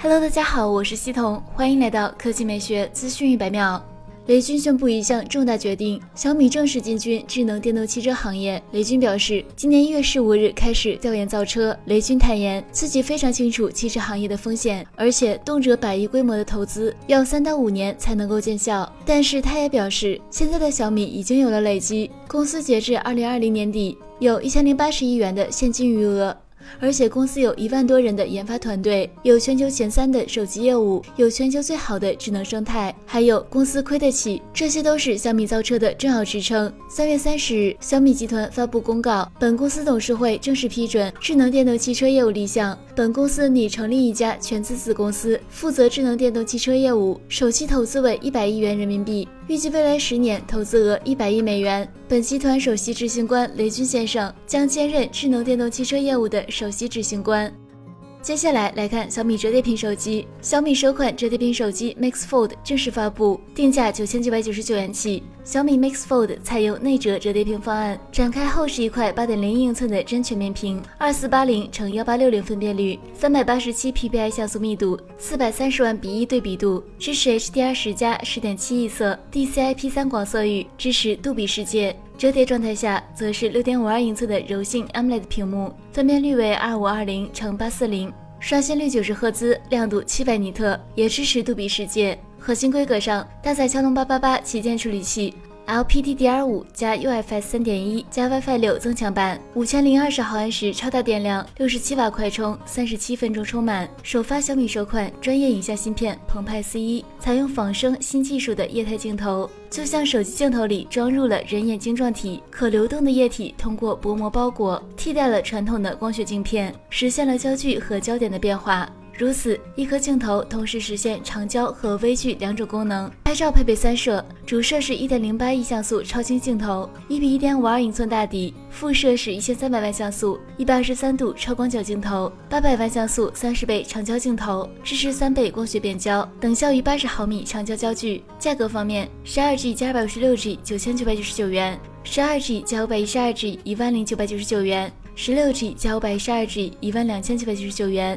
Hello，大家好，我是西彤，欢迎来到科技美学资讯一百秒。雷军宣布一项重大决定，小米正式进军智能电动汽车行业。雷军表示，今年一月十五日开始调研造车。雷军坦言，自己非常清楚汽车行业的风险，而且动辄百亿规模的投资要三到五年才能够见效。但是他也表示，现在的小米已经有了累积，公司截至二零二零年底有一千零八十亿元的现金余额。而且公司有一万多人的研发团队，有全球前三的手机业务，有全球最好的智能生态，还有公司亏得起，这些都是小米造车的重要支撑。三月三十日，小米集团发布公告，本公司董事会正式批准智能电动汽车业务立项，本公司拟成立一家全资子公司，负责智能电动汽车业务，首期投资为一百亿元人民币。预计未来十年投资额一百亿美元。本集团首席执行官雷军先生将兼任智能电动汽车业务的首席执行官。接下来来看小米折叠屏手机，小米首款折叠屏手机 Mix Fold 正式发布，定价九千九百九十九元起。小米 Mix Fold 采用内折折叠屏方案，展开后是一块八点零英寸的真全面屏，二四八零乘幺八六零分辨率，三百八十七 PPI 像素密度，四百三十万比一对比度，支持 HDR 十加十点七亿色，DCI-P 三广色域，支持杜比世界。折叠状态下，则是六点五二英寸的柔性 AMOLED 屏幕，分辨率为二五二零乘八四零，刷新率九十赫兹，亮度七百尼特，也支持杜比世界。核心规格上，搭载骁龙八八八旗舰处理器。LPDDR5 加 UFS 三点一加 WiFi 六增强版，五千零二十毫安时超大电量，六十七瓦快充，三十七分钟充满。首发小米首款专业影像芯片澎湃 C1，采用仿生新技术的液态镜头，就像手机镜头里装入了人眼晶状体，可流动的液体通过薄膜包裹，替代了传统的光学镜片，实现了焦距和焦点的变化。如此，一颗镜头同时实现长焦和微距两种功能。拍照配备三摄，主摄是一点零八亿像素超清镜头，一比一点五二英寸大底；副摄是一千三百万像素一百二十三度超广角镜头，八百万像素三十倍长焦镜头，支持三倍光学变焦，等效于八十毫米长焦焦距。价格方面，十二 G 加二百五十六 G 九千九百九十九元，十二 G 加五百一十二 G 一万零九百九十九元，十六 G 加五百一十二 G 一万两千九百九十九元。